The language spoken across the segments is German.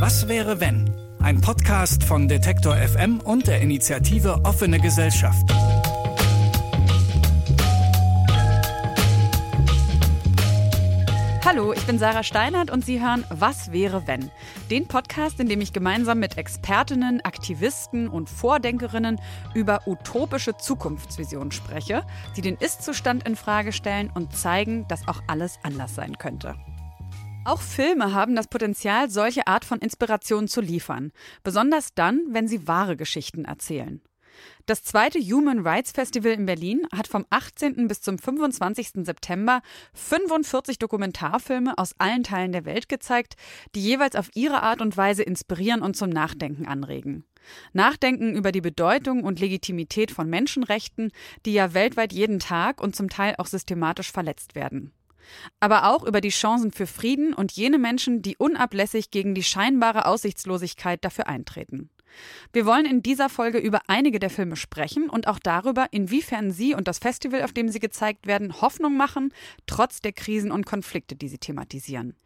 Was wäre wenn? Ein Podcast von Detektor FM und der Initiative Offene Gesellschaft. Hallo, ich bin Sarah Steinert und Sie hören Was wäre wenn? Den Podcast, in dem ich gemeinsam mit Expertinnen, Aktivisten und Vordenkerinnen über utopische Zukunftsvisionen spreche, die den Ist-Zustand in Frage stellen und zeigen, dass auch alles anders sein könnte. Auch Filme haben das Potenzial, solche Art von Inspiration zu liefern, besonders dann, wenn sie wahre Geschichten erzählen. Das zweite Human Rights Festival in Berlin hat vom 18. bis zum 25. September 45 Dokumentarfilme aus allen Teilen der Welt gezeigt, die jeweils auf ihre Art und Weise inspirieren und zum Nachdenken anregen. Nachdenken über die Bedeutung und Legitimität von Menschenrechten, die ja weltweit jeden Tag und zum Teil auch systematisch verletzt werden aber auch über die Chancen für Frieden und jene Menschen, die unablässig gegen die scheinbare Aussichtslosigkeit dafür eintreten. Wir wollen in dieser Folge über einige der Filme sprechen und auch darüber, inwiefern sie und das Festival, auf dem sie gezeigt werden, Hoffnung machen, trotz der Krisen und Konflikte, die sie thematisieren.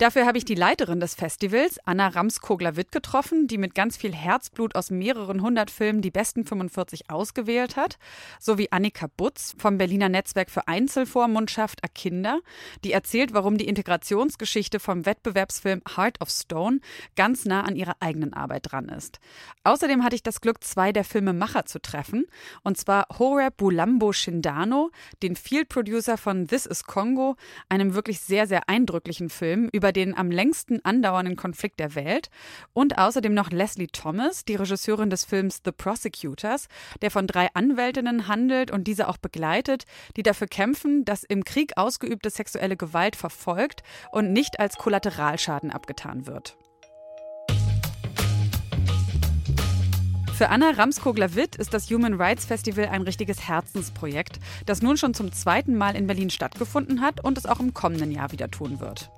Dafür habe ich die Leiterin des Festivals, Anna Ramskogler-Witt, getroffen, die mit ganz viel Herzblut aus mehreren hundert Filmen die besten 45 ausgewählt hat, sowie Annika Butz vom Berliner Netzwerk für Einzelvormundschaft Akinder, die erzählt, warum die Integrationsgeschichte vom Wettbewerbsfilm Heart of Stone ganz nah an ihrer eigenen Arbeit dran ist. Außerdem hatte ich das Glück, zwei der Filmemacher zu treffen, und zwar Horeb Bulambo Shindano, den Field Producer von This is Congo, einem wirklich sehr, sehr eindrücklichen Film über über den am längsten andauernden Konflikt der Welt und außerdem noch Leslie Thomas, die Regisseurin des Films The Prosecutors, der von drei Anwältinnen handelt und diese auch begleitet, die dafür kämpfen, dass im Krieg ausgeübte sexuelle Gewalt verfolgt und nicht als Kollateralschaden abgetan wird. Für Anna Ramskogler-Witt ist das Human Rights Festival ein richtiges Herzensprojekt, das nun schon zum zweiten Mal in Berlin stattgefunden hat und es auch im kommenden Jahr wieder tun wird.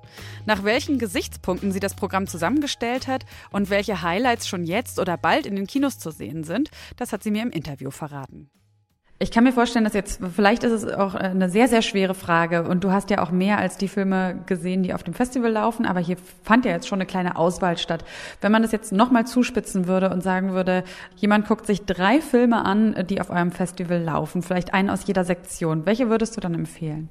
Nach welchen Gesichtspunkten sie das Programm zusammengestellt hat und welche Highlights schon jetzt oder bald in den Kinos zu sehen sind, das hat sie mir im Interview verraten. Ich kann mir vorstellen, dass jetzt, vielleicht ist es auch eine sehr, sehr schwere Frage und du hast ja auch mehr als die Filme gesehen, die auf dem Festival laufen, aber hier fand ja jetzt schon eine kleine Auswahl statt. Wenn man das jetzt nochmal zuspitzen würde und sagen würde, jemand guckt sich drei Filme an, die auf eurem Festival laufen, vielleicht einen aus jeder Sektion, welche würdest du dann empfehlen?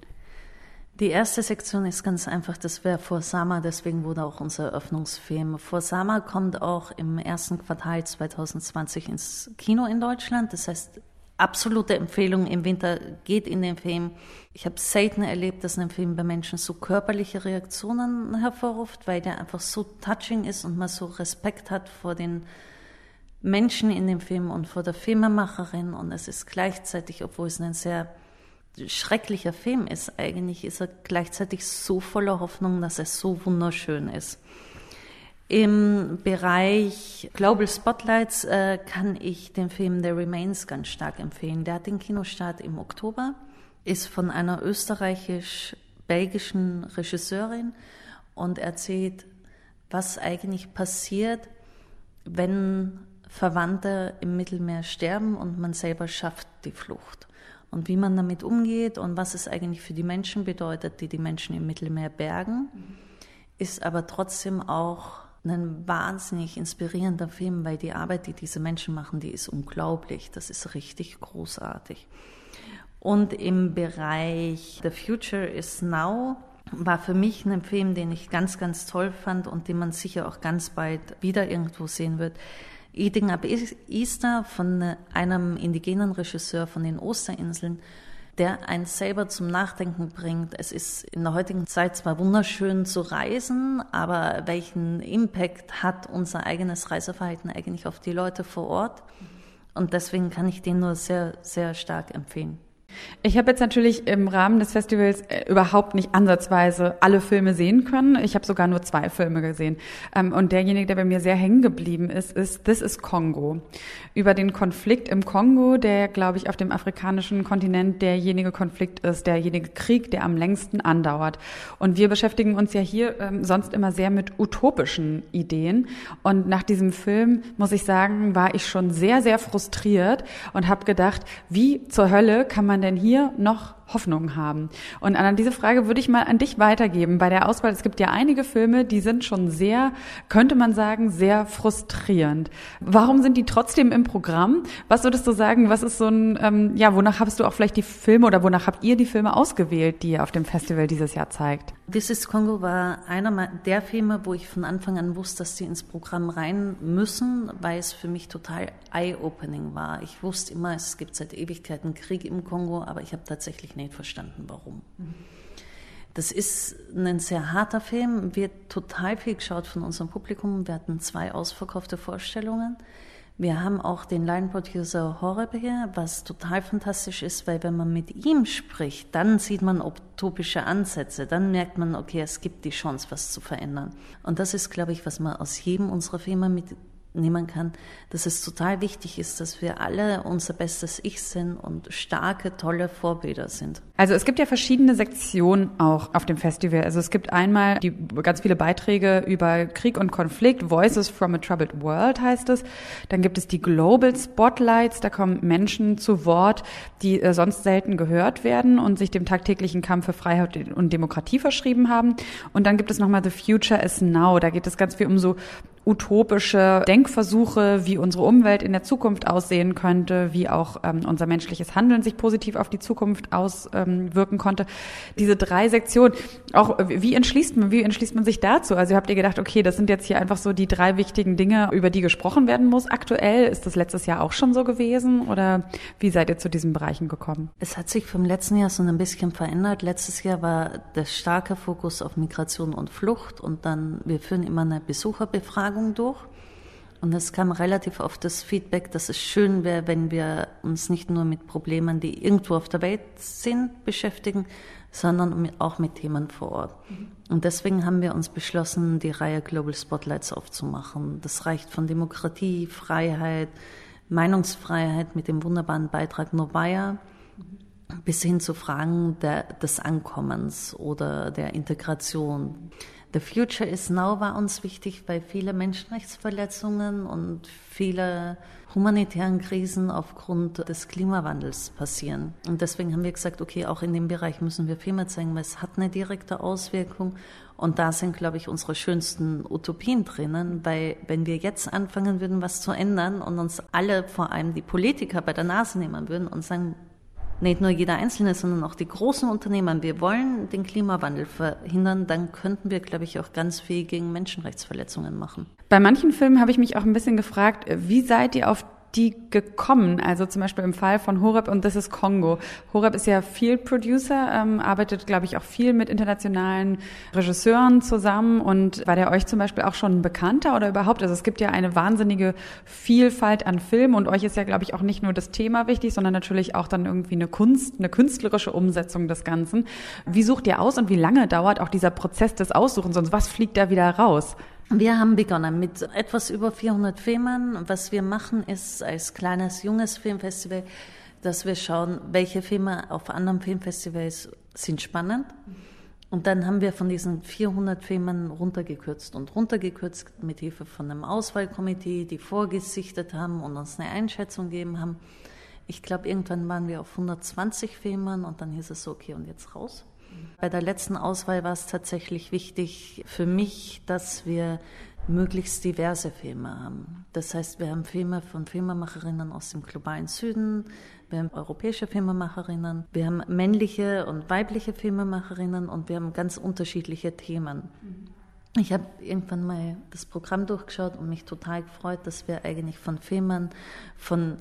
Die erste Sektion ist ganz einfach, das wäre vor Sama, deswegen wurde auch unser Eröffnungsfilm. Vor Sama kommt auch im ersten Quartal 2020 ins Kino in Deutschland. Das heißt, absolute Empfehlung im Winter, geht in den Film. Ich habe selten erlebt, dass ein Film bei Menschen so körperliche Reaktionen hervorruft, weil der einfach so touching ist und man so Respekt hat vor den Menschen in dem Film und vor der Filmemacherin. Und es ist gleichzeitig, obwohl es ein sehr schrecklicher Film ist, eigentlich ist er gleichzeitig so voller Hoffnung, dass er so wunderschön ist. Im Bereich Global Spotlights äh, kann ich den Film The Remains ganz stark empfehlen. Der hat den Kinostart im Oktober, ist von einer österreichisch-belgischen Regisseurin und erzählt, was eigentlich passiert, wenn Verwandte im Mittelmeer sterben und man selber schafft die Flucht. Und wie man damit umgeht und was es eigentlich für die Menschen bedeutet, die die Menschen im Mittelmeer bergen, ist aber trotzdem auch ein wahnsinnig inspirierender Film, weil die Arbeit, die diese Menschen machen, die ist unglaublich. Das ist richtig großartig. Und im Bereich The Future is Now war für mich ein Film, den ich ganz, ganz toll fand und den man sicher auch ganz bald wieder irgendwo sehen wird. Eating Up Easter von einem indigenen Regisseur von den Osterinseln der einen selber zum Nachdenken bringt. Es ist in der heutigen Zeit zwar wunderschön zu reisen, aber welchen Impact hat unser eigenes Reiseverhalten eigentlich auf die Leute vor Ort? Und deswegen kann ich den nur sehr, sehr stark empfehlen. Ich habe jetzt natürlich im Rahmen des Festivals äh, überhaupt nicht ansatzweise alle Filme sehen können. Ich habe sogar nur zwei Filme gesehen. Ähm, und derjenige, der bei mir sehr hängen geblieben ist, ist This is Kongo. Über den Konflikt im Kongo, der, glaube ich, auf dem afrikanischen Kontinent derjenige Konflikt ist, derjenige Krieg, der am längsten andauert. Und wir beschäftigen uns ja hier ähm, sonst immer sehr mit utopischen Ideen. Und nach diesem Film, muss ich sagen, war ich schon sehr, sehr frustriert und habe gedacht, wie zur Hölle kann man denn hier noch Hoffnung haben. Und Anna, diese Frage würde ich mal an dich weitergeben. Bei der Auswahl, es gibt ja einige Filme, die sind schon sehr, könnte man sagen, sehr frustrierend. Warum sind die trotzdem im Programm? Was würdest du sagen, was ist so ein, ähm, ja, wonach hast du auch vielleicht die Filme oder wonach habt ihr die Filme ausgewählt, die ihr auf dem Festival dieses Jahr zeigt? This is Congo war einer der Filme, wo ich von Anfang an wusste, dass sie ins Programm rein müssen, weil es für mich total eye-opening war. Ich wusste immer, es gibt seit Ewigkeiten Krieg im Kongo, aber ich habe tatsächlich nicht verstanden, warum. Das ist ein sehr harter Film, wird total viel geschaut von unserem Publikum. Wir hatten zwei ausverkaufte Vorstellungen. Wir haben auch den Line-Producer Horeb hier, was total fantastisch ist, weil wenn man mit ihm spricht, dann sieht man utopische Ansätze, dann merkt man, okay, es gibt die Chance, was zu verändern. Und das ist, glaube ich, was man aus jedem unserer Filme mit nehmen kann, dass es total wichtig ist, dass wir alle unser bestes Ich sind und starke, tolle Vorbilder sind. Also es gibt ja verschiedene Sektionen auch auf dem Festival. Also es gibt einmal die ganz viele Beiträge über Krieg und Konflikt, Voices from a Troubled World heißt es. Dann gibt es die Global Spotlights, da kommen Menschen zu Wort, die äh, sonst selten gehört werden und sich dem tagtäglichen Kampf für Freiheit und Demokratie verschrieben haben. Und dann gibt es nochmal The Future is Now, da geht es ganz viel um so utopische Denkversuche, wie unsere Umwelt in der Zukunft aussehen könnte, wie auch ähm, unser menschliches Handeln sich positiv auf die Zukunft auswirken ähm, konnte. Diese drei Sektionen, auch wie entschließt man, wie entschließt man sich dazu? Also habt ihr gedacht, okay, das sind jetzt hier einfach so die drei wichtigen Dinge, über die gesprochen werden muss aktuell? Ist das letztes Jahr auch schon so gewesen oder wie seid ihr zu diesen Bereichen gekommen? Es hat sich vom letzten Jahr so ein bisschen verändert. Letztes Jahr war der starke Fokus auf Migration und Flucht und dann, wir führen immer eine Besucherbefragung Befragung durch. Und es kam relativ oft das Feedback, dass es schön wäre, wenn wir uns nicht nur mit Problemen, die irgendwo auf der Welt sind, beschäftigen, sondern auch mit Themen vor Ort. Mhm. Und deswegen haben wir uns beschlossen, die Reihe Global Spotlights aufzumachen. Das reicht von Demokratie, Freiheit, Meinungsfreiheit mit dem wunderbaren Beitrag Novaya bis hin zu Fragen der, des Ankommens oder der Integration. The Future is Now war uns wichtig, weil viele Menschenrechtsverletzungen und viele humanitären Krisen aufgrund des Klimawandels passieren. Und deswegen haben wir gesagt, okay, auch in dem Bereich müssen wir Filme zeigen, weil es hat eine direkte Auswirkung. Und da sind, glaube ich, unsere schönsten Utopien drinnen, weil wenn wir jetzt anfangen würden, was zu ändern und uns alle, vor allem die Politiker, bei der Nase nehmen würden und sagen, nicht nur jeder Einzelne, sondern auch die großen Unternehmen. Wir wollen den Klimawandel verhindern, dann könnten wir, glaube ich, auch ganz viel gegen Menschenrechtsverletzungen machen. Bei manchen Filmen habe ich mich auch ein bisschen gefragt, wie seid ihr auf die gekommen? Also zum Beispiel im Fall von Horeb und das ist Kongo. Horeb ist ja Field Producer, ähm, arbeitet, glaube ich, auch viel mit internationalen Regisseuren zusammen. Und war der euch zum Beispiel auch schon bekannter oder überhaupt? Also es gibt ja eine wahnsinnige Vielfalt an Filmen und euch ist ja, glaube ich, auch nicht nur das Thema wichtig, sondern natürlich auch dann irgendwie eine Kunst, eine künstlerische Umsetzung des Ganzen. Wie sucht ihr aus und wie lange dauert auch dieser Prozess des Aussuchens? Sonst was fliegt da wieder raus? Wir haben begonnen mit etwas über 400 Filmen. Was wir machen, ist als kleines, junges Filmfestival, dass wir schauen, welche Filme auf anderen Filmfestivals sind spannend. Und dann haben wir von diesen 400 Filmen runtergekürzt und runtergekürzt mit Hilfe von einem Auswahlkomitee, die vorgesichtet haben und uns eine Einschätzung gegeben haben. Ich glaube, irgendwann waren wir auf 120 Filmen und dann hieß es so, okay, und jetzt raus. Bei der letzten Auswahl war es tatsächlich wichtig für mich, dass wir möglichst diverse Filme haben. Das heißt, wir haben Filme von Filmemacherinnen aus dem globalen Süden, wir haben europäische Filmemacherinnen, wir haben männliche und weibliche Filmemacherinnen und wir haben ganz unterschiedliche Themen. Ich habe irgendwann mal das Programm durchgeschaut und mich total gefreut, dass wir eigentlich von Filmen von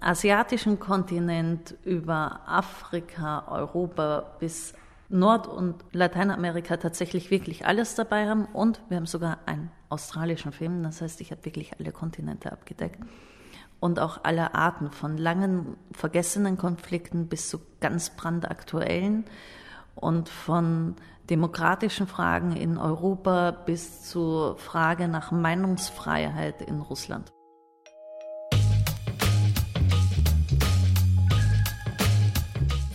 asiatischen Kontinent über Afrika, Europa bis Nord- und Lateinamerika tatsächlich wirklich alles dabei haben. Und wir haben sogar einen australischen Film, das heißt, ich habe wirklich alle Kontinente abgedeckt. Und auch alle Arten von langen vergessenen Konflikten bis zu ganz brandaktuellen und von demokratischen Fragen in Europa bis zur Frage nach Meinungsfreiheit in Russland.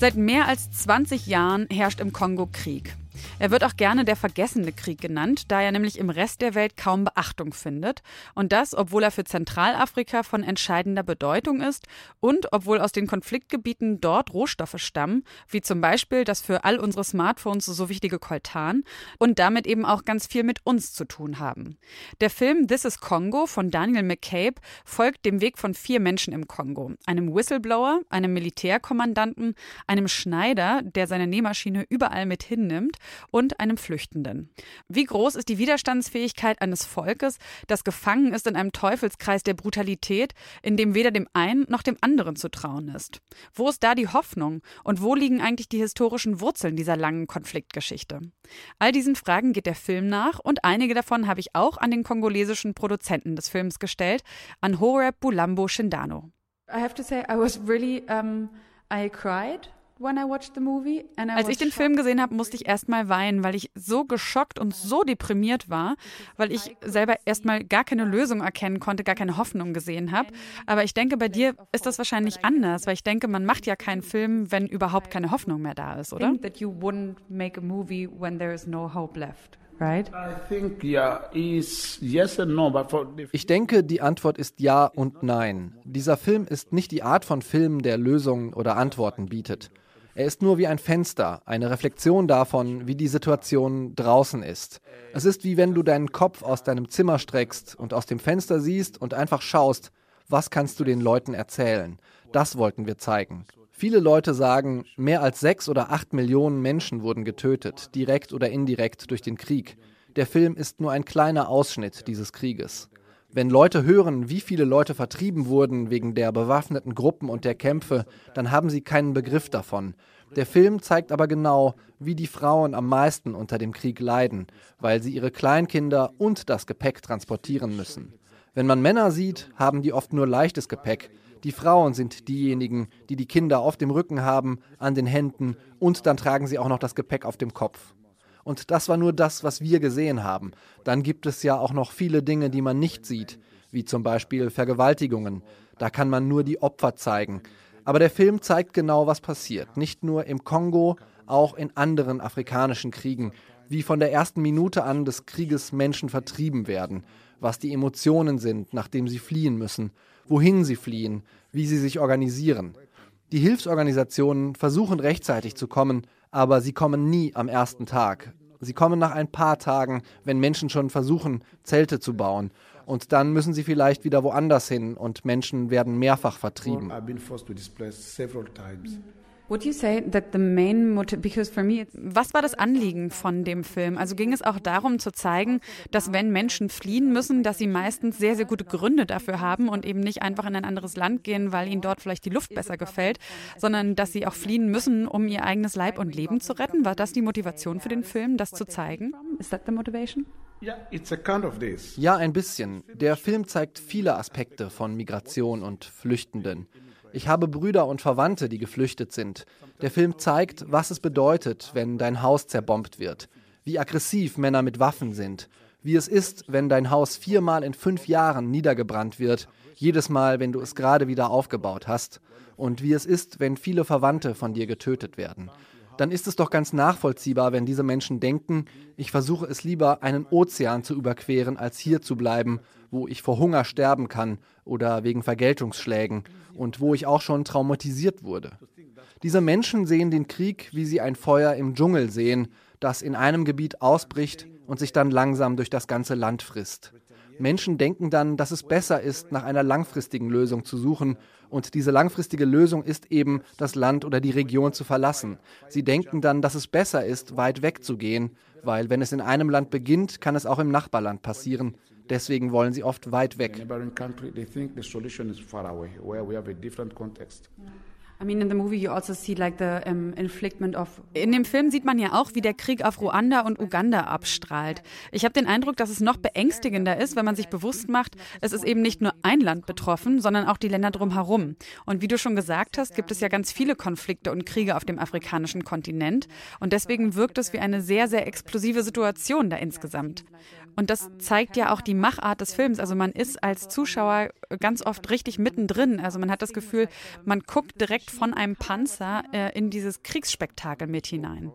Seit mehr als 20 Jahren herrscht im Kongo Krieg. Er wird auch gerne der vergessene Krieg genannt, da er nämlich im Rest der Welt kaum Beachtung findet. Und das, obwohl er für Zentralafrika von entscheidender Bedeutung ist und obwohl aus den Konfliktgebieten dort Rohstoffe stammen, wie zum Beispiel das für all unsere Smartphones so wichtige Coltan und damit eben auch ganz viel mit uns zu tun haben. Der Film This is Congo von Daniel McCabe folgt dem Weg von vier Menschen im Kongo. Einem Whistleblower, einem Militärkommandanten, einem Schneider, der seine Nähmaschine überall mit hinnimmt und einem Flüchtenden. Wie groß ist die Widerstandsfähigkeit eines Volkes, das gefangen ist in einem Teufelskreis der Brutalität, in dem weder dem einen noch dem anderen zu trauen ist? Wo ist da die Hoffnung und wo liegen eigentlich die historischen Wurzeln dieser langen Konfliktgeschichte? All diesen Fragen geht der Film nach und einige davon habe ich auch an den kongolesischen Produzenten des Films gestellt, an Horeb Bulambo Shindano. I have to say I was really um, I cried als ich den Film gesehen habe, musste ich erstmal weinen, weil ich so geschockt und so deprimiert war, weil ich selber erstmal gar keine Lösung erkennen konnte, gar keine Hoffnung gesehen habe. Aber ich denke, bei dir ist das wahrscheinlich anders, weil ich denke, man macht ja keinen Film, wenn überhaupt keine Hoffnung mehr da ist, oder? That you wouldn't make a movie when there is no hope left. Ich denke, die Antwort ist ja und nein. Dieser Film ist nicht die Art von Film, der Lösungen oder Antworten bietet. Er ist nur wie ein Fenster, eine Reflexion davon, wie die Situation draußen ist. Es ist wie wenn du deinen Kopf aus deinem Zimmer streckst und aus dem Fenster siehst und einfach schaust, was kannst du den Leuten erzählen. Das wollten wir zeigen. Viele Leute sagen, mehr als sechs oder acht Millionen Menschen wurden getötet, direkt oder indirekt durch den Krieg. Der Film ist nur ein kleiner Ausschnitt dieses Krieges. Wenn Leute hören, wie viele Leute vertrieben wurden wegen der bewaffneten Gruppen und der Kämpfe, dann haben sie keinen Begriff davon. Der Film zeigt aber genau, wie die Frauen am meisten unter dem Krieg leiden, weil sie ihre Kleinkinder und das Gepäck transportieren müssen. Wenn man Männer sieht, haben die oft nur leichtes Gepäck. Die Frauen sind diejenigen, die die Kinder auf dem Rücken haben, an den Händen und dann tragen sie auch noch das Gepäck auf dem Kopf. Und das war nur das, was wir gesehen haben. Dann gibt es ja auch noch viele Dinge, die man nicht sieht, wie zum Beispiel Vergewaltigungen. Da kann man nur die Opfer zeigen. Aber der Film zeigt genau, was passiert. Nicht nur im Kongo, auch in anderen afrikanischen Kriegen. Wie von der ersten Minute an des Krieges Menschen vertrieben werden. Was die Emotionen sind, nachdem sie fliehen müssen. Wohin sie fliehen. Wie sie sich organisieren. Die Hilfsorganisationen versuchen rechtzeitig zu kommen, aber sie kommen nie am ersten Tag. Sie kommen nach ein paar Tagen, wenn Menschen schon versuchen, Zelte zu bauen. Und dann müssen sie vielleicht wieder woanders hin und Menschen werden mehrfach vertrieben. Was war das Anliegen von dem Film? Also ging es auch darum zu zeigen, dass wenn Menschen fliehen müssen, dass sie meistens sehr, sehr gute Gründe dafür haben und eben nicht einfach in ein anderes Land gehen, weil ihnen dort vielleicht die Luft besser gefällt, sondern dass sie auch fliehen müssen, um ihr eigenes Leib und Leben zu retten? War das die Motivation für den Film, das zu zeigen? Is that the motivation? Ja, ein bisschen. Der Film zeigt viele Aspekte von Migration und Flüchtenden. Ich habe Brüder und Verwandte, die geflüchtet sind. Der Film zeigt, was es bedeutet, wenn dein Haus zerbombt wird, wie aggressiv Männer mit Waffen sind, wie es ist, wenn dein Haus viermal in fünf Jahren niedergebrannt wird, jedes Mal, wenn du es gerade wieder aufgebaut hast, und wie es ist, wenn viele Verwandte von dir getötet werden. Dann ist es doch ganz nachvollziehbar, wenn diese Menschen denken, ich versuche es lieber, einen Ozean zu überqueren, als hier zu bleiben wo ich vor Hunger sterben kann oder wegen Vergeltungsschlägen und wo ich auch schon traumatisiert wurde. Diese Menschen sehen den Krieg, wie sie ein Feuer im Dschungel sehen, das in einem Gebiet ausbricht und sich dann langsam durch das ganze Land frisst. Menschen denken dann, dass es besser ist, nach einer langfristigen Lösung zu suchen. Und diese langfristige Lösung ist eben, das Land oder die Region zu verlassen. Sie denken dann, dass es besser ist, weit wegzugehen, weil wenn es in einem Land beginnt, kann es auch im Nachbarland passieren. Deswegen wollen sie oft weit weg. Also In dem Film sieht man ja auch, wie der Krieg auf Ruanda und Uganda abstrahlt. Ich habe den Eindruck, dass es noch beängstigender ist, wenn man sich bewusst macht, es ist eben nicht nur ein Land betroffen, sondern auch die Länder drumherum. Und wie du schon gesagt hast, gibt es ja ganz viele Konflikte und Kriege auf dem afrikanischen Kontinent. Und deswegen wirkt es wie eine sehr, sehr explosive Situation da insgesamt. Und das zeigt ja auch die Machart des Films. Also man ist als Zuschauer ganz oft richtig mittendrin. Also man hat das Gefühl, man guckt direkt von einem Panzer äh, in dieses Kriegsspektakel mit hinein.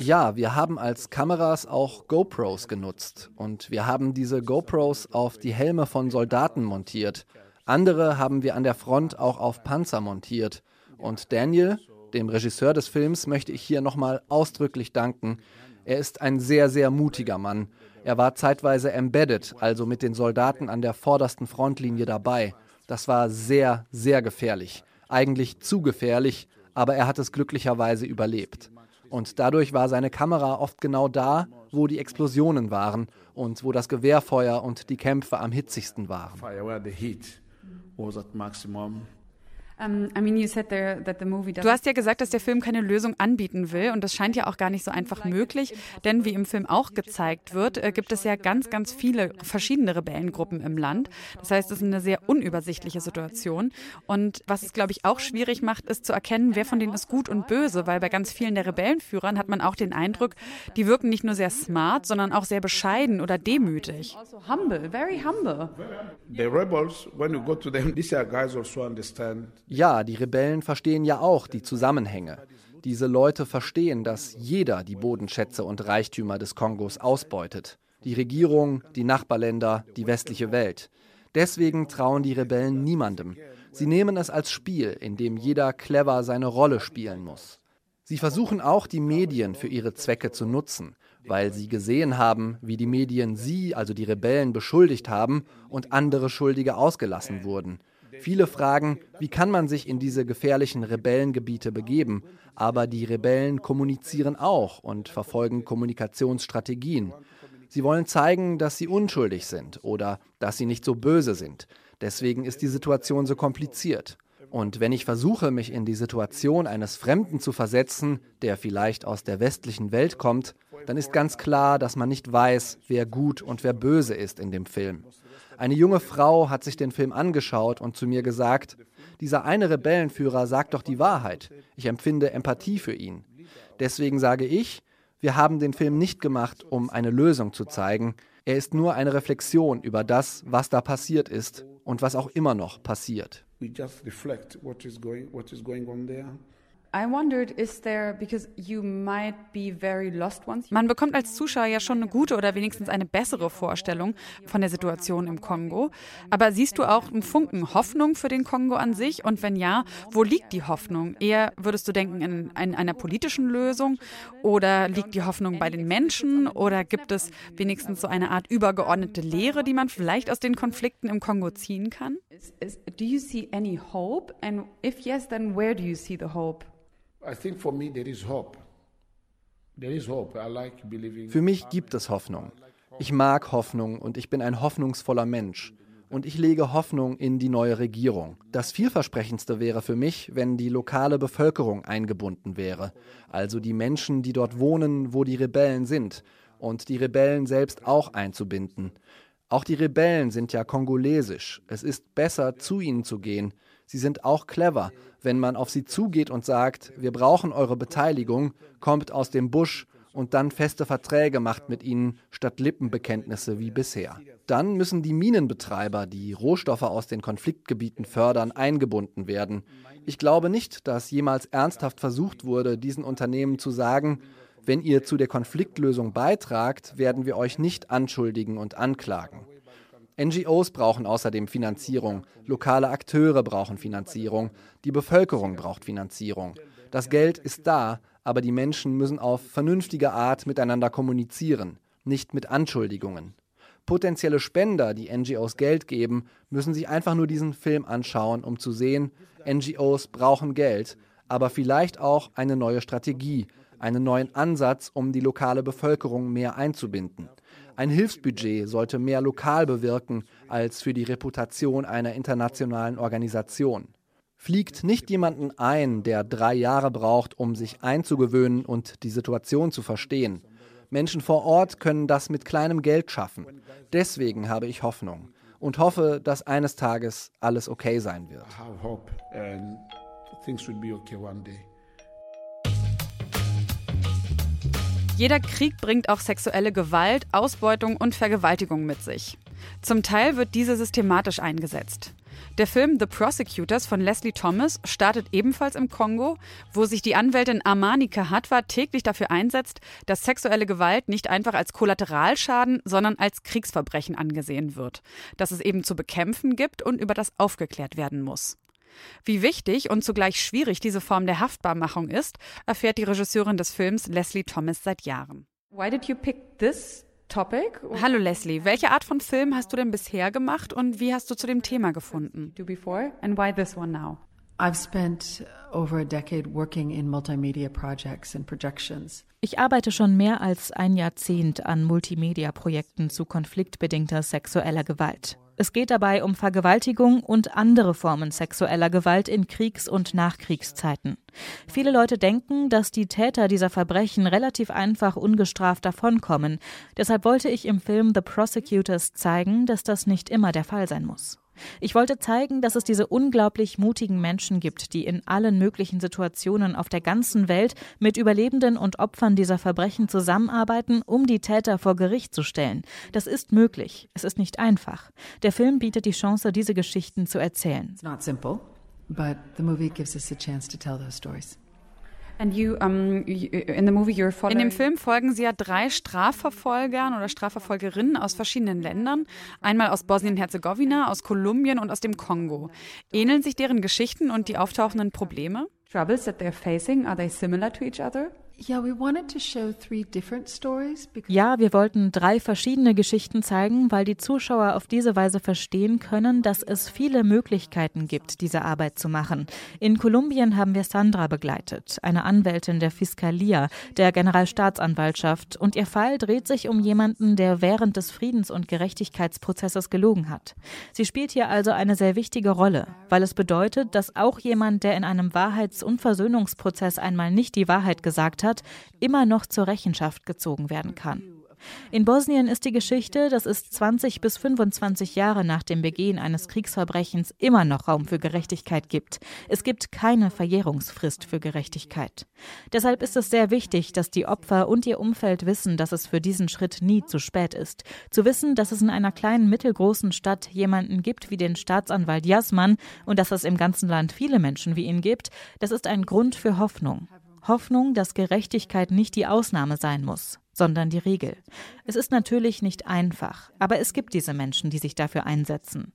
Ja, wir haben als Kameras auch GoPros genutzt und wir haben diese GoPros auf die Helme von Soldaten montiert. Andere haben wir an der Front auch auf Panzer montiert. Und Daniel, dem Regisseur des Films, möchte ich hier nochmal ausdrücklich danken. Er ist ein sehr, sehr mutiger Mann. Er war zeitweise embedded, also mit den Soldaten an der vordersten Frontlinie dabei. Das war sehr, sehr gefährlich. Eigentlich zu gefährlich, aber er hat es glücklicherweise überlebt. Und dadurch war seine Kamera oft genau da, wo die Explosionen waren und wo das Gewehrfeuer und die Kämpfe am hitzigsten waren. Du hast ja gesagt, dass der Film keine Lösung anbieten will und das scheint ja auch gar nicht so einfach möglich, denn wie im Film auch gezeigt wird, äh, gibt es ja ganz, ganz viele verschiedene Rebellengruppen im Land. Das heißt, es ist eine sehr unübersichtliche Situation und was es, glaube ich, auch schwierig macht, ist zu erkennen, wer von denen ist gut und böse, weil bei ganz vielen der Rebellenführern hat man auch den Eindruck, die wirken nicht nur sehr smart, sondern auch sehr bescheiden oder demütig. Also humble, very humble. The rebels, when you go to them, these are guys also understand ja, die Rebellen verstehen ja auch die Zusammenhänge. Diese Leute verstehen, dass jeder die Bodenschätze und Reichtümer des Kongos ausbeutet. Die Regierung, die Nachbarländer, die westliche Welt. Deswegen trauen die Rebellen niemandem. Sie nehmen es als Spiel, in dem jeder clever seine Rolle spielen muss. Sie versuchen auch, die Medien für ihre Zwecke zu nutzen, weil sie gesehen haben, wie die Medien sie, also die Rebellen, beschuldigt haben und andere Schuldige ausgelassen wurden. Viele fragen, wie kann man sich in diese gefährlichen Rebellengebiete begeben? Aber die Rebellen kommunizieren auch und verfolgen Kommunikationsstrategien. Sie wollen zeigen, dass sie unschuldig sind oder dass sie nicht so böse sind. Deswegen ist die Situation so kompliziert. Und wenn ich versuche, mich in die Situation eines Fremden zu versetzen, der vielleicht aus der westlichen Welt kommt, dann ist ganz klar, dass man nicht weiß, wer gut und wer böse ist in dem Film. Eine junge Frau hat sich den Film angeschaut und zu mir gesagt, dieser eine Rebellenführer sagt doch die Wahrheit. Ich empfinde Empathie für ihn. Deswegen sage ich, wir haben den Film nicht gemacht, um eine Lösung zu zeigen. Er ist nur eine Reflexion über das, was da passiert ist und was auch immer noch passiert. We just reflect what is going, what is going on there. Man bekommt als Zuschauer ja schon eine gute oder wenigstens eine bessere Vorstellung von der Situation im Kongo. Aber siehst du auch einen Funken Hoffnung für den Kongo an sich? Und wenn ja, wo liegt die Hoffnung? Eher würdest du denken in, in einer politischen Lösung? Oder liegt die Hoffnung bei den Menschen? Oder gibt es wenigstens so eine Art übergeordnete Lehre, die man vielleicht aus den Konflikten im Kongo ziehen kann? Do you see any hope? And if yes, then where do you see the hope? Für mich gibt es Hoffnung. Ich mag Hoffnung und ich bin ein hoffnungsvoller Mensch. Und ich lege Hoffnung in die neue Regierung. Das vielversprechendste wäre für mich, wenn die lokale Bevölkerung eingebunden wäre. Also die Menschen, die dort wohnen, wo die Rebellen sind. Und die Rebellen selbst auch einzubinden. Auch die Rebellen sind ja kongolesisch. Es ist besser, zu ihnen zu gehen. Sie sind auch clever. Wenn man auf sie zugeht und sagt, wir brauchen eure Beteiligung, kommt aus dem Busch und dann feste Verträge macht mit ihnen statt Lippenbekenntnisse wie bisher. Dann müssen die Minenbetreiber, die Rohstoffe aus den Konfliktgebieten fördern, eingebunden werden. Ich glaube nicht, dass jemals ernsthaft versucht wurde, diesen Unternehmen zu sagen, wenn ihr zu der Konfliktlösung beitragt, werden wir euch nicht anschuldigen und anklagen. NGOs brauchen außerdem Finanzierung, lokale Akteure brauchen Finanzierung, die Bevölkerung braucht Finanzierung. Das Geld ist da, aber die Menschen müssen auf vernünftige Art miteinander kommunizieren, nicht mit Anschuldigungen. Potenzielle Spender, die NGOs Geld geben, müssen sich einfach nur diesen Film anschauen, um zu sehen, NGOs brauchen Geld, aber vielleicht auch eine neue Strategie, einen neuen Ansatz, um die lokale Bevölkerung mehr einzubinden. Ein Hilfsbudget sollte mehr lokal bewirken als für die Reputation einer internationalen Organisation. Fliegt nicht jemanden ein, der drei Jahre braucht, um sich einzugewöhnen und die Situation zu verstehen. Menschen vor Ort können das mit kleinem Geld schaffen. Deswegen habe ich Hoffnung und hoffe, dass eines Tages alles okay sein wird. Jeder Krieg bringt auch sexuelle Gewalt, Ausbeutung und Vergewaltigung mit sich. Zum Teil wird diese systematisch eingesetzt. Der Film The Prosecutors von Leslie Thomas startet ebenfalls im Kongo, wo sich die Anwältin Amani Kahatwa täglich dafür einsetzt, dass sexuelle Gewalt nicht einfach als Kollateralschaden, sondern als Kriegsverbrechen angesehen wird, dass es eben zu bekämpfen gibt und über das aufgeklärt werden muss. Wie wichtig und zugleich schwierig diese Form der Haftbarmachung ist, erfährt die Regisseurin des Films Leslie Thomas seit Jahren. Why did you pick this topic? Hallo Leslie, welche Art von Film hast du denn bisher gemacht und wie hast du zu dem Thema gefunden? Do before and why this one now? Ich arbeite schon mehr als ein Jahrzehnt an Multimedia-Projekten zu konfliktbedingter sexueller Gewalt. Es geht dabei um Vergewaltigung und andere Formen sexueller Gewalt in Kriegs- und Nachkriegszeiten. Viele Leute denken, dass die Täter dieser Verbrechen relativ einfach ungestraft davonkommen. Deshalb wollte ich im Film The Prosecutors zeigen, dass das nicht immer der Fall sein muss. Ich wollte zeigen, dass es diese unglaublich mutigen Menschen gibt, die in allen möglichen Situationen auf der ganzen Welt mit Überlebenden und Opfern dieser Verbrechen zusammenarbeiten, um die Täter vor Gericht zu stellen. Das ist möglich. Es ist nicht einfach. Der Film bietet die Chance, diese Geschichten zu erzählen. It's not simple, but the movie gives us a chance to tell those stories. You, um, you, in, in dem Film folgen sie ja drei Strafverfolgern oder Strafverfolgerinnen aus verschiedenen Ländern. Einmal aus Bosnien-Herzegowina, aus Kolumbien und aus dem Kongo. Ähneln sich deren Geschichten und die auftauchenden Probleme? Troubles that they're facing, are they similar to each other? Ja, wir wollten drei verschiedene Geschichten zeigen, weil die Zuschauer auf diese Weise verstehen können, dass es viele Möglichkeiten gibt, diese Arbeit zu machen. In Kolumbien haben wir Sandra begleitet, eine Anwältin der Fiscalia, der Generalstaatsanwaltschaft, und ihr Fall dreht sich um jemanden, der während des Friedens- und Gerechtigkeitsprozesses gelogen hat. Sie spielt hier also eine sehr wichtige Rolle, weil es bedeutet, dass auch jemand, der in einem Wahrheits- und Versöhnungsprozess einmal nicht die Wahrheit gesagt hat, immer noch zur Rechenschaft gezogen werden kann. In Bosnien ist die Geschichte, dass es 20 bis 25 Jahre nach dem Begehen eines Kriegsverbrechens immer noch Raum für Gerechtigkeit gibt. Es gibt keine Verjährungsfrist für Gerechtigkeit. Deshalb ist es sehr wichtig, dass die Opfer und ihr Umfeld wissen, dass es für diesen Schritt nie zu spät ist. Zu wissen, dass es in einer kleinen, mittelgroßen Stadt jemanden gibt wie den Staatsanwalt Jasman und dass es im ganzen Land viele Menschen wie ihn gibt, das ist ein Grund für Hoffnung. Hoffnung, dass Gerechtigkeit nicht die Ausnahme sein muss, sondern die Regel. Es ist natürlich nicht einfach, aber es gibt diese Menschen, die sich dafür einsetzen.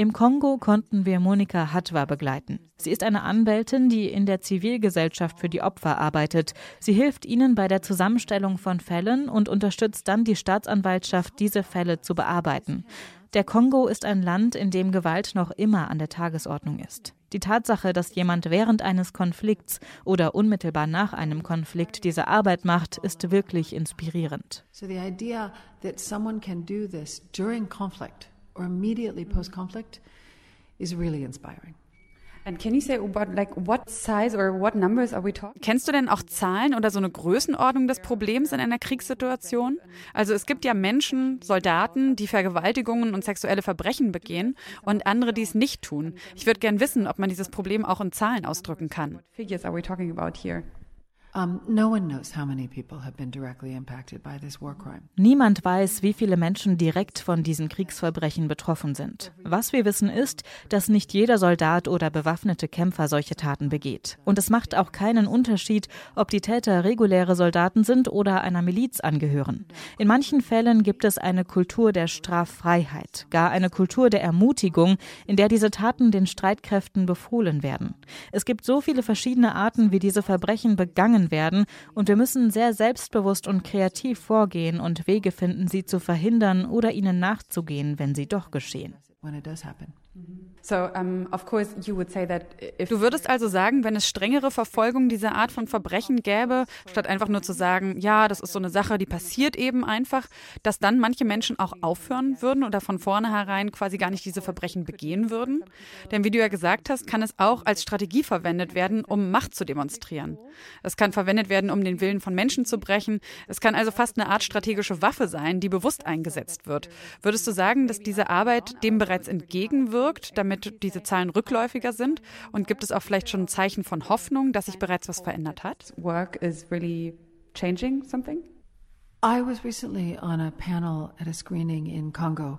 Im Kongo konnten wir Monika Hatwa begleiten. Sie ist eine Anwältin, die in der Zivilgesellschaft für die Opfer arbeitet. Sie hilft ihnen bei der Zusammenstellung von Fällen und unterstützt dann die Staatsanwaltschaft, diese Fälle zu bearbeiten. Der Kongo ist ein Land, in dem Gewalt noch immer an der Tagesordnung ist. Die Tatsache, dass jemand während eines Konflikts oder unmittelbar nach einem Konflikt diese Arbeit macht, ist wirklich inspirierend. So the idea that someone can do this during conflict or immediately post conflict is really inspiring. Kennst du denn auch Zahlen oder so eine Größenordnung des Problems in einer Kriegssituation? Also es gibt ja Menschen, Soldaten, die Vergewaltigungen und sexuelle Verbrechen begehen und andere, die es nicht tun. Ich würde gern wissen, ob man dieses Problem auch in Zahlen ausdrücken kann. Figures are we talking about here? Niemand weiß, wie viele Menschen direkt von diesen Kriegsverbrechen betroffen sind. Was wir wissen ist, dass nicht jeder Soldat oder bewaffnete Kämpfer solche Taten begeht. Und es macht auch keinen Unterschied, ob die Täter reguläre Soldaten sind oder einer Miliz angehören. In manchen Fällen gibt es eine Kultur der Straffreiheit, gar eine Kultur der Ermutigung, in der diese Taten den Streitkräften befohlen werden. Es gibt so viele verschiedene Arten, wie diese Verbrechen begangen begangen werden, und wir müssen sehr selbstbewusst und kreativ vorgehen und Wege finden, sie zu verhindern oder ihnen nachzugehen, wenn sie doch geschehen. Du würdest also sagen, wenn es strengere Verfolgung dieser Art von Verbrechen gäbe, statt einfach nur zu sagen, ja, das ist so eine Sache, die passiert eben einfach, dass dann manche Menschen auch aufhören würden oder von vornherein quasi gar nicht diese Verbrechen begehen würden? Denn wie du ja gesagt hast, kann es auch als Strategie verwendet werden, um Macht zu demonstrieren. Es kann verwendet werden, um den Willen von Menschen zu brechen. Es kann also fast eine Art strategische Waffe sein, die bewusst eingesetzt wird. Würdest du sagen, dass diese Arbeit dem bereits entgegenwirkt, damit damit diese Zahlen rückläufiger sind? Und gibt es auch vielleicht schon ein Zeichen von Hoffnung, dass sich bereits was verändert hat? Work is really changing something? I was recently on a panel at a screening in Congo.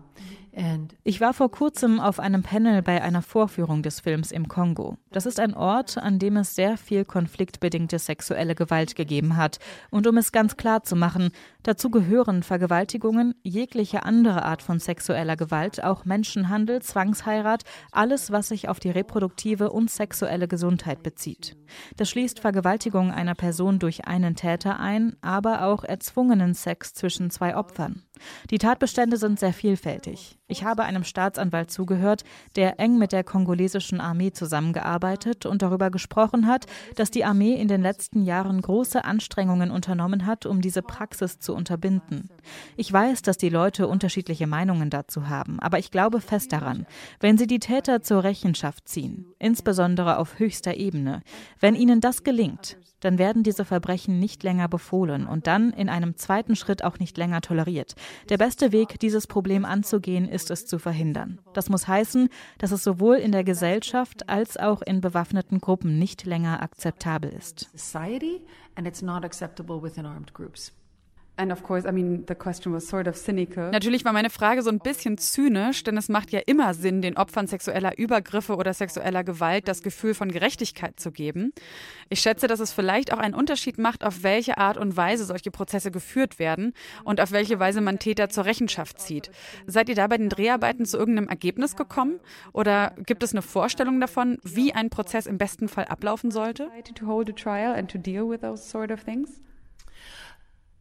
Ich war vor kurzem auf einem Panel bei einer Vorführung des Films im Kongo. Das ist ein Ort, an dem es sehr viel konfliktbedingte sexuelle Gewalt gegeben hat. Und um es ganz klar zu machen, dazu gehören Vergewaltigungen, jegliche andere Art von sexueller Gewalt, auch Menschenhandel, Zwangsheirat, alles, was sich auf die reproduktive und sexuelle Gesundheit bezieht. Das schließt Vergewaltigung einer Person durch einen Täter ein, aber auch erzwungenen Sex zwischen zwei Opfern. Die Tatbestände sind sehr vielfältig. Ich habe einem Staatsanwalt zugehört, der eng mit der kongolesischen Armee zusammengearbeitet und darüber gesprochen hat, dass die Armee in den letzten Jahren große Anstrengungen unternommen hat, um diese Praxis zu unterbinden. Ich weiß, dass die Leute unterschiedliche Meinungen dazu haben, aber ich glaube fest daran, wenn sie die Täter zur Rechenschaft ziehen, insbesondere auf höchster Ebene, wenn ihnen das gelingt, dann werden diese Verbrechen nicht länger befohlen und dann in einem zweiten Schritt auch nicht länger toleriert. Der beste Weg, dieses Problem anzugehen, ist es zu verhindern. Das muss heißen, dass es sowohl in der Gesellschaft als auch in bewaffneten Gruppen nicht länger akzeptabel ist. Course, I mean, the question was sort of cynical. Natürlich war meine Frage so ein bisschen zynisch, denn es macht ja immer Sinn, den Opfern sexueller Übergriffe oder sexueller Gewalt das Gefühl von Gerechtigkeit zu geben. Ich schätze, dass es vielleicht auch einen Unterschied macht, auf welche Art und Weise solche Prozesse geführt werden und auf welche Weise man Täter zur Rechenschaft zieht. Seid ihr da bei den Dreharbeiten zu irgendeinem Ergebnis gekommen? Oder gibt es eine Vorstellung davon, wie ein Prozess im besten Fall ablaufen sollte? To hold a trial and to deal with those sort of things?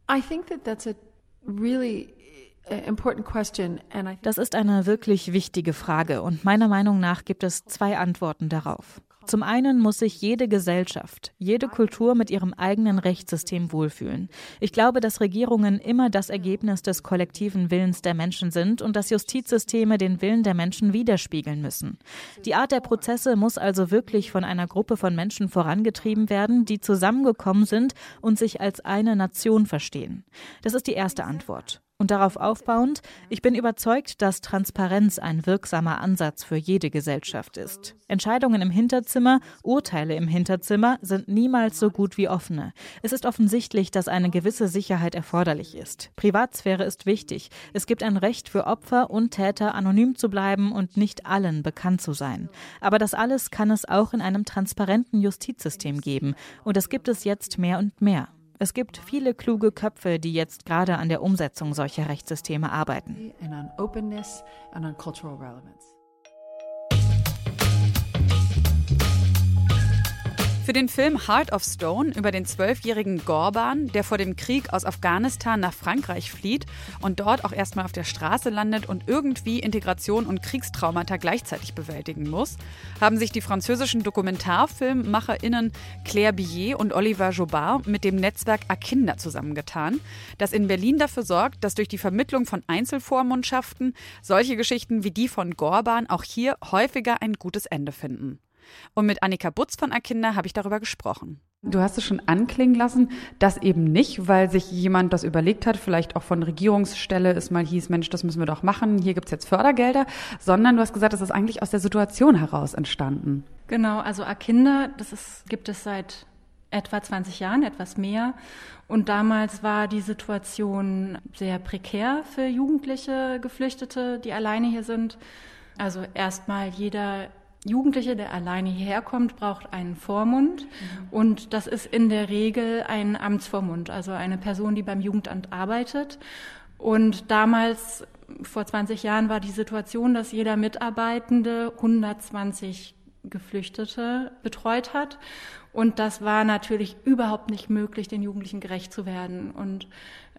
I think that that's a really das ist eine wirklich wichtige Frage und meiner Meinung nach gibt es zwei Antworten darauf. Zum einen muss sich jede Gesellschaft, jede Kultur mit ihrem eigenen Rechtssystem wohlfühlen. Ich glaube, dass Regierungen immer das Ergebnis des kollektiven Willens der Menschen sind und dass Justizsysteme den Willen der Menschen widerspiegeln müssen. Die Art der Prozesse muss also wirklich von einer Gruppe von Menschen vorangetrieben werden, die zusammengekommen sind und sich als eine Nation verstehen. Das ist die erste Antwort. Und darauf aufbauend, ich bin überzeugt, dass Transparenz ein wirksamer Ansatz für jede Gesellschaft ist. Entscheidungen im Hinterzimmer, Urteile im Hinterzimmer sind niemals so gut wie offene. Es ist offensichtlich, dass eine gewisse Sicherheit erforderlich ist. Privatsphäre ist wichtig. Es gibt ein Recht für Opfer und Täter, anonym zu bleiben und nicht allen bekannt zu sein. Aber das alles kann es auch in einem transparenten Justizsystem geben. Und das gibt es jetzt mehr und mehr. Es gibt viele kluge Köpfe, die jetzt gerade an der Umsetzung solcher Rechtssysteme arbeiten. Für den Film Heart of Stone über den zwölfjährigen Gorban, der vor dem Krieg aus Afghanistan nach Frankreich flieht und dort auch erstmal auf der Straße landet und irgendwie Integration und Kriegstraumata gleichzeitig bewältigen muss, haben sich die französischen Dokumentarfilmmacherinnen Claire Billet und Oliver Jobard mit dem Netzwerk Akinda zusammengetan, das in Berlin dafür sorgt, dass durch die Vermittlung von Einzelvormundschaften solche Geschichten wie die von Gorban auch hier häufiger ein gutes Ende finden. Und mit Annika Butz von Akinda habe ich darüber gesprochen. Du hast es schon anklingen lassen, dass eben nicht, weil sich jemand das überlegt hat, vielleicht auch von Regierungsstelle es mal hieß, Mensch, das müssen wir doch machen, hier gibt es jetzt Fördergelder, sondern du hast gesagt, das ist eigentlich aus der Situation heraus entstanden. Genau, also Akinda, das ist, gibt es seit etwa 20 Jahren, etwas mehr. Und damals war die Situation sehr prekär für Jugendliche, Geflüchtete, die alleine hier sind. Also erstmal jeder Jugendliche, der alleine hierher kommt, braucht einen Vormund. Mhm. Und das ist in der Regel ein Amtsvormund, also eine Person, die beim Jugendamt arbeitet. Und damals, vor 20 Jahren, war die Situation, dass jeder Mitarbeitende 120 Geflüchtete betreut hat. Und das war natürlich überhaupt nicht möglich, den Jugendlichen gerecht zu werden. Und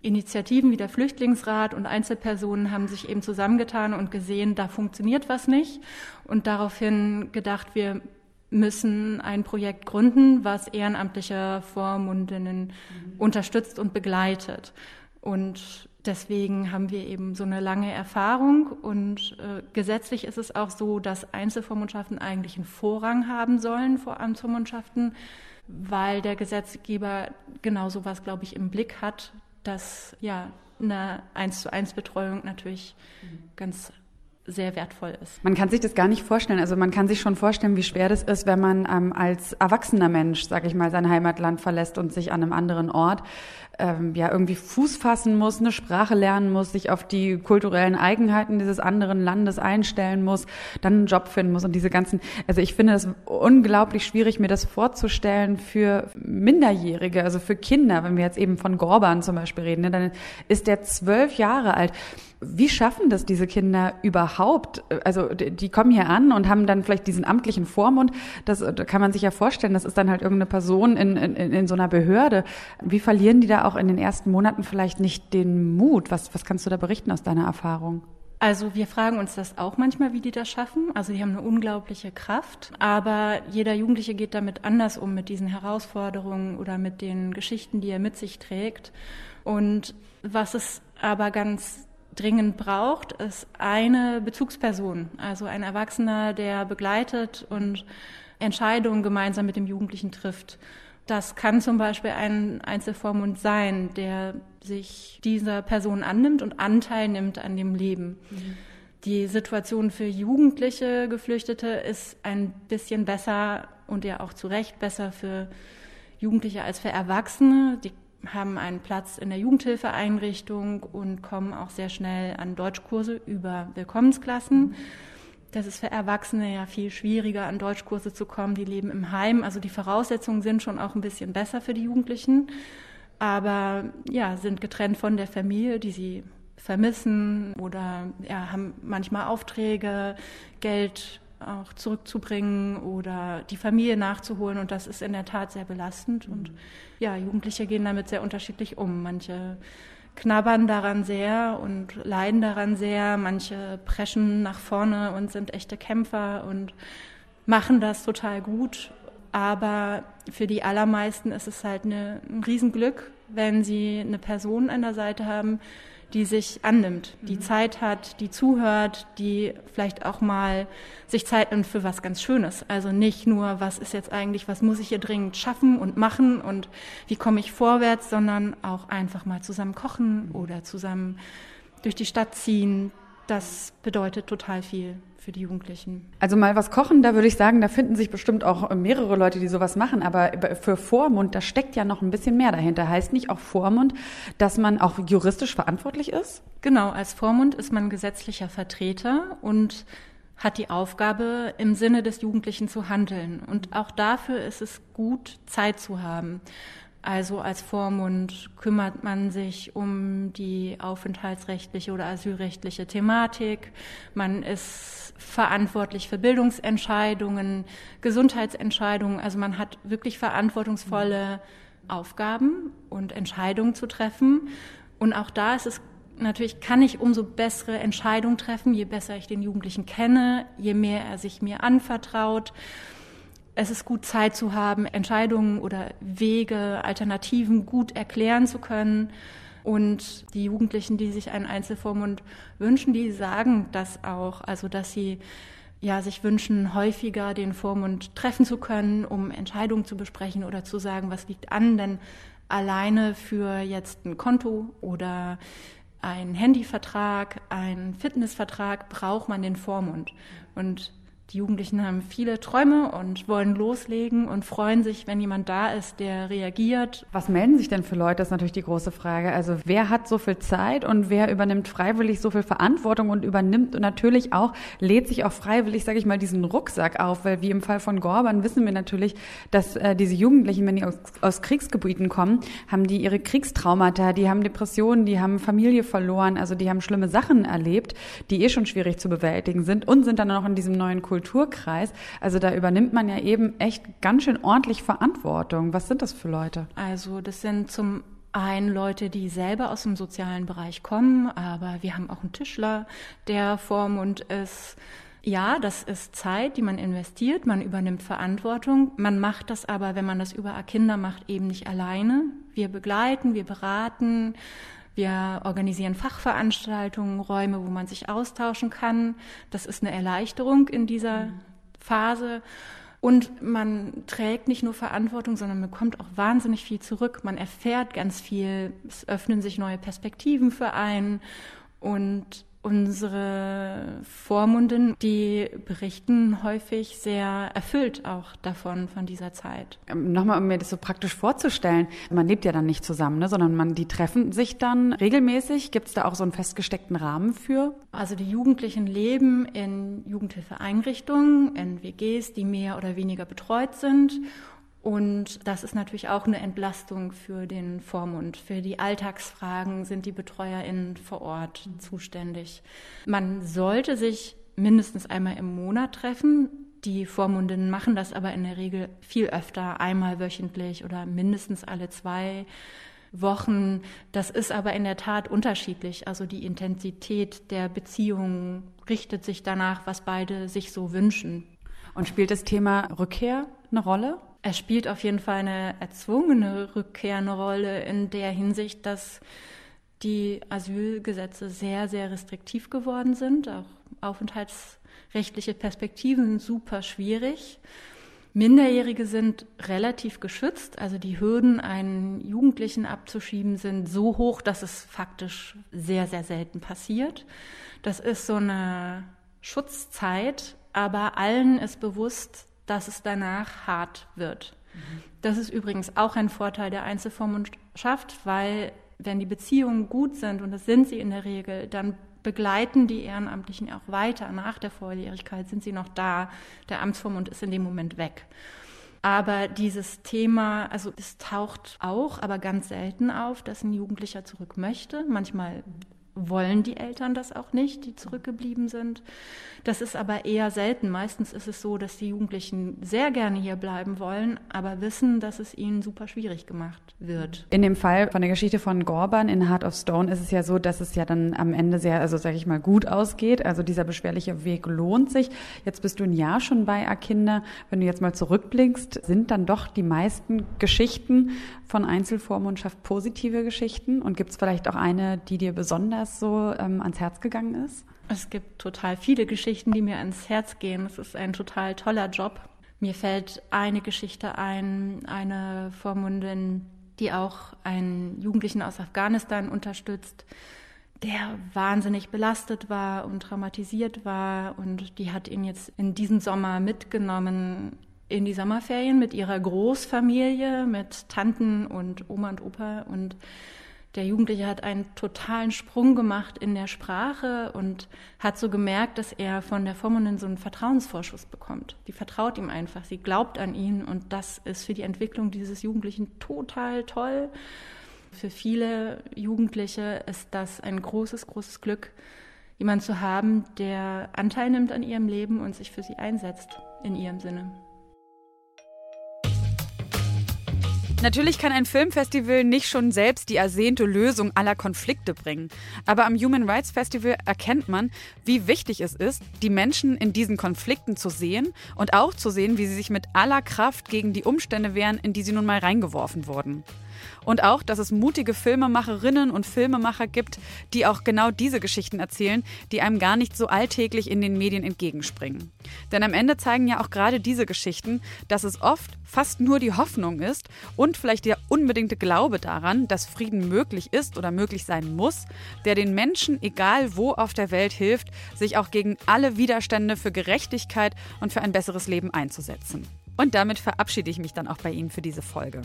Initiativen wie der Flüchtlingsrat und Einzelpersonen haben sich eben zusammengetan und gesehen, da funktioniert was nicht und daraufhin gedacht, wir müssen ein Projekt gründen, was ehrenamtliche Vormundinnen mhm. unterstützt und begleitet. Und deswegen haben wir eben so eine lange Erfahrung und äh, gesetzlich ist es auch so, dass Einzelvormundschaften eigentlich einen Vorrang haben sollen vor Amtsvormundschaften, weil der Gesetzgeber genau sowas, glaube ich, im Blick hat, dass ja eine eins zu eins Betreuung natürlich mhm. ganz sehr wertvoll ist. Man kann sich das gar nicht vorstellen. Also man kann sich schon vorstellen, wie schwer das ist, wenn man ähm, als erwachsener Mensch, sag ich mal, sein Heimatland verlässt und sich an einem anderen Ort ähm, ja irgendwie Fuß fassen muss, eine Sprache lernen muss, sich auf die kulturellen Eigenheiten dieses anderen Landes einstellen muss, dann einen Job finden muss und diese ganzen. Also ich finde es unglaublich schwierig, mir das vorzustellen für Minderjährige, also für Kinder, wenn wir jetzt eben von Gorban zum Beispiel reden, ne, dann ist der zwölf Jahre alt wie schaffen das diese Kinder überhaupt? Also die kommen hier an und haben dann vielleicht diesen amtlichen Vormund. Das, da kann man sich ja vorstellen, das ist dann halt irgendeine Person in, in, in so einer Behörde. Wie verlieren die da auch in den ersten Monaten vielleicht nicht den Mut? Was, was kannst du da berichten aus deiner Erfahrung? Also wir fragen uns das auch manchmal, wie die das schaffen. Also die haben eine unglaubliche Kraft, aber jeder Jugendliche geht damit anders um, mit diesen Herausforderungen oder mit den Geschichten, die er mit sich trägt. Und was es aber ganz dringend braucht, ist eine Bezugsperson, also ein Erwachsener, der begleitet und Entscheidungen gemeinsam mit dem Jugendlichen trifft. Das kann zum Beispiel ein Einzelvormund sein, der sich dieser Person annimmt und Anteil nimmt an dem Leben. Mhm. Die Situation für jugendliche Geflüchtete ist ein bisschen besser und ja auch zu Recht besser für Jugendliche als für Erwachsene. Die haben einen Platz in der Jugendhilfeeinrichtung und kommen auch sehr schnell an Deutschkurse über Willkommensklassen. Das ist für Erwachsene ja viel schwieriger, an Deutschkurse zu kommen. Die leben im Heim. Also die Voraussetzungen sind schon auch ein bisschen besser für die Jugendlichen, aber ja, sind getrennt von der Familie, die sie vermissen oder ja, haben manchmal Aufträge, Geld auch zurückzubringen oder die Familie nachzuholen. Und das ist in der Tat sehr belastend. Und ja, Jugendliche gehen damit sehr unterschiedlich um. Manche knabbern daran sehr und leiden daran sehr. Manche preschen nach vorne und sind echte Kämpfer und machen das total gut. Aber für die allermeisten ist es halt eine, ein Riesenglück, wenn sie eine Person an der Seite haben, die sich annimmt, die mhm. Zeit hat, die zuhört, die vielleicht auch mal sich Zeit nimmt für was ganz Schönes. Also nicht nur, was ist jetzt eigentlich, was muss ich hier dringend schaffen und machen und wie komme ich vorwärts, sondern auch einfach mal zusammen kochen oder zusammen durch die Stadt ziehen. Das bedeutet total viel für die Jugendlichen. Also mal was kochen, da würde ich sagen, da finden sich bestimmt auch mehrere Leute, die sowas machen. Aber für Vormund, da steckt ja noch ein bisschen mehr dahinter. Heißt nicht auch Vormund, dass man auch juristisch verantwortlich ist? Genau, als Vormund ist man gesetzlicher Vertreter und hat die Aufgabe, im Sinne des Jugendlichen zu handeln. Und auch dafür ist es gut, Zeit zu haben. Also als Vormund kümmert man sich um die aufenthaltsrechtliche oder asylrechtliche Thematik. Man ist verantwortlich für Bildungsentscheidungen, Gesundheitsentscheidungen. Also man hat wirklich verantwortungsvolle Aufgaben und Entscheidungen zu treffen. Und auch da ist es natürlich, kann ich umso bessere Entscheidungen treffen, je besser ich den Jugendlichen kenne, je mehr er sich mir anvertraut es ist gut, Zeit zu haben, Entscheidungen oder Wege, Alternativen gut erklären zu können. Und die Jugendlichen, die sich einen Einzelvormund wünschen, die sagen das auch. Also, dass sie ja, sich wünschen, häufiger den Vormund treffen zu können, um Entscheidungen zu besprechen oder zu sagen, was liegt an. Denn alleine für jetzt ein Konto oder einen Handyvertrag, einen Fitnessvertrag braucht man den Vormund. Und die Jugendlichen haben viele Träume und wollen loslegen und freuen sich, wenn jemand da ist, der reagiert. Was melden sich denn für Leute, das ist natürlich die große Frage. Also wer hat so viel Zeit und wer übernimmt freiwillig so viel Verantwortung und übernimmt und natürlich auch, lädt sich auch freiwillig, sage ich mal, diesen Rucksack auf, weil wie im Fall von Gorban wissen wir natürlich, dass äh, diese Jugendlichen, wenn die aus, aus Kriegsgebieten kommen, haben die ihre Kriegstraumata, die haben Depressionen, die haben Familie verloren, also die haben schlimme Sachen erlebt, die eh schon schwierig zu bewältigen sind und sind dann noch in diesem neuen Kultur Kulturkreis. Also da übernimmt man ja eben echt ganz schön ordentlich Verantwortung. Was sind das für Leute? Also das sind zum einen Leute, die selber aus dem sozialen Bereich kommen, aber wir haben auch einen Tischler, der Vormund ist. Ja, das ist Zeit, die man investiert, man übernimmt Verantwortung. Man macht das aber, wenn man das über Kinder macht, eben nicht alleine. Wir begleiten, wir beraten, wir organisieren Fachveranstaltungen, Räume, wo man sich austauschen kann. Das ist eine Erleichterung in dieser Phase. Und man trägt nicht nur Verantwortung, sondern man bekommt auch wahnsinnig viel zurück. Man erfährt ganz viel. Es öffnen sich neue Perspektiven für einen. Und unsere Vormunden, die berichten häufig sehr erfüllt auch davon, von dieser Zeit. Ähm, nochmal, um mir das so praktisch vorzustellen, man lebt ja dann nicht zusammen, ne, sondern man, die treffen sich dann regelmäßig. Gibt es da auch so einen festgesteckten Rahmen für? Also die Jugendlichen leben in Jugendhilfeeinrichtungen, in WGs, die mehr oder weniger betreut sind und das ist natürlich auch eine Entlastung für den Vormund. Für die Alltagsfragen sind die BetreuerInnen vor Ort zuständig. Man sollte sich mindestens einmal im Monat treffen. Die Vormundinnen machen das aber in der Regel viel öfter, einmal wöchentlich oder mindestens alle zwei Wochen. Das ist aber in der Tat unterschiedlich. Also die Intensität der Beziehungen richtet sich danach, was beide sich so wünschen. Und spielt das Thema Rückkehr eine Rolle? Er spielt auf jeden Fall eine erzwungene Rückkehr eine Rolle in der Hinsicht, dass die Asylgesetze sehr, sehr restriktiv geworden sind. Auch aufenthaltsrechtliche Perspektiven sind super schwierig. Minderjährige sind relativ geschützt, also die Hürden, einen Jugendlichen abzuschieben, sind so hoch, dass es faktisch sehr, sehr selten passiert. Das ist so eine Schutzzeit, aber allen ist bewusst, dass es danach hart wird. Das ist übrigens auch ein Vorteil der Einzelvormundschaft, weil wenn die Beziehungen gut sind, und das sind sie in der Regel, dann begleiten die Ehrenamtlichen auch weiter. Nach der Volljährigkeit sind sie noch da. Der Amtsvormund ist in dem Moment weg. Aber dieses Thema, also es taucht auch, aber ganz selten auf, dass ein Jugendlicher zurück möchte. Manchmal wollen die Eltern das auch nicht, die zurückgeblieben sind. Das ist aber eher selten. Meistens ist es so, dass die Jugendlichen sehr gerne hier bleiben wollen, aber wissen, dass es ihnen super schwierig gemacht wird. In dem Fall von der Geschichte von Gorban in Heart of Stone ist es ja so, dass es ja dann am Ende sehr, also sage ich mal, gut ausgeht. Also dieser beschwerliche Weg lohnt sich. Jetzt bist du ein Jahr schon bei Akinda. Wenn du jetzt mal zurückblickst, sind dann doch die meisten Geschichten von Einzelvormundschaft positive Geschichten? Und gibt es vielleicht auch eine, die dir besonders so ähm, ans Herz gegangen ist? Es gibt total viele Geschichten, die mir ans Herz gehen. Es ist ein total toller Job. Mir fällt eine Geschichte ein, eine Vormundin, die auch einen Jugendlichen aus Afghanistan unterstützt, der wahnsinnig belastet war und traumatisiert war. Und die hat ihn jetzt in diesem Sommer mitgenommen in die Sommerferien mit ihrer Großfamilie, mit Tanten und Oma und Opa. Und der Jugendliche hat einen totalen Sprung gemacht in der Sprache und hat so gemerkt, dass er von der Vormundin so einen Vertrauensvorschuss bekommt. Die vertraut ihm einfach, sie glaubt an ihn und das ist für die Entwicklung dieses Jugendlichen total toll. Für viele Jugendliche ist das ein großes, großes Glück, jemanden zu haben, der Anteil nimmt an ihrem Leben und sich für sie einsetzt in ihrem Sinne. Natürlich kann ein Filmfestival nicht schon selbst die ersehnte Lösung aller Konflikte bringen. Aber am Human Rights Festival erkennt man, wie wichtig es ist, die Menschen in diesen Konflikten zu sehen und auch zu sehen, wie sie sich mit aller Kraft gegen die Umstände wehren, in die sie nun mal reingeworfen wurden. Und auch, dass es mutige Filmemacherinnen und Filmemacher gibt, die auch genau diese Geschichten erzählen, die einem gar nicht so alltäglich in den Medien entgegenspringen. Denn am Ende zeigen ja auch gerade diese Geschichten, dass es oft fast nur die Hoffnung ist und vielleicht der unbedingte Glaube daran, dass Frieden möglich ist oder möglich sein muss, der den Menschen, egal wo auf der Welt, hilft, sich auch gegen alle Widerstände für Gerechtigkeit und für ein besseres Leben einzusetzen. Und damit verabschiede ich mich dann auch bei Ihnen für diese Folge.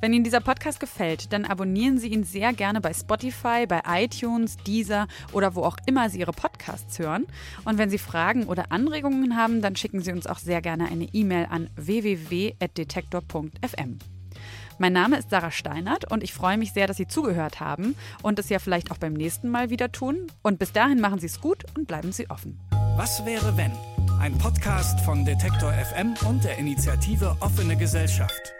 Wenn Ihnen dieser Podcast gefällt, dann abonnieren Sie ihn sehr gerne bei Spotify, bei iTunes, Deezer oder wo auch immer Sie Ihre Podcasts hören. Und wenn Sie Fragen oder Anregungen haben, dann schicken Sie uns auch sehr gerne eine E-Mail an www.detektor.fm. Mein Name ist Sarah Steinert und ich freue mich sehr, dass Sie zugehört haben und es ja vielleicht auch beim nächsten Mal wieder tun. Und bis dahin machen Sie es gut und bleiben Sie offen. Was wäre wenn? Ein Podcast von Detektor FM und der Initiative Offene Gesellschaft.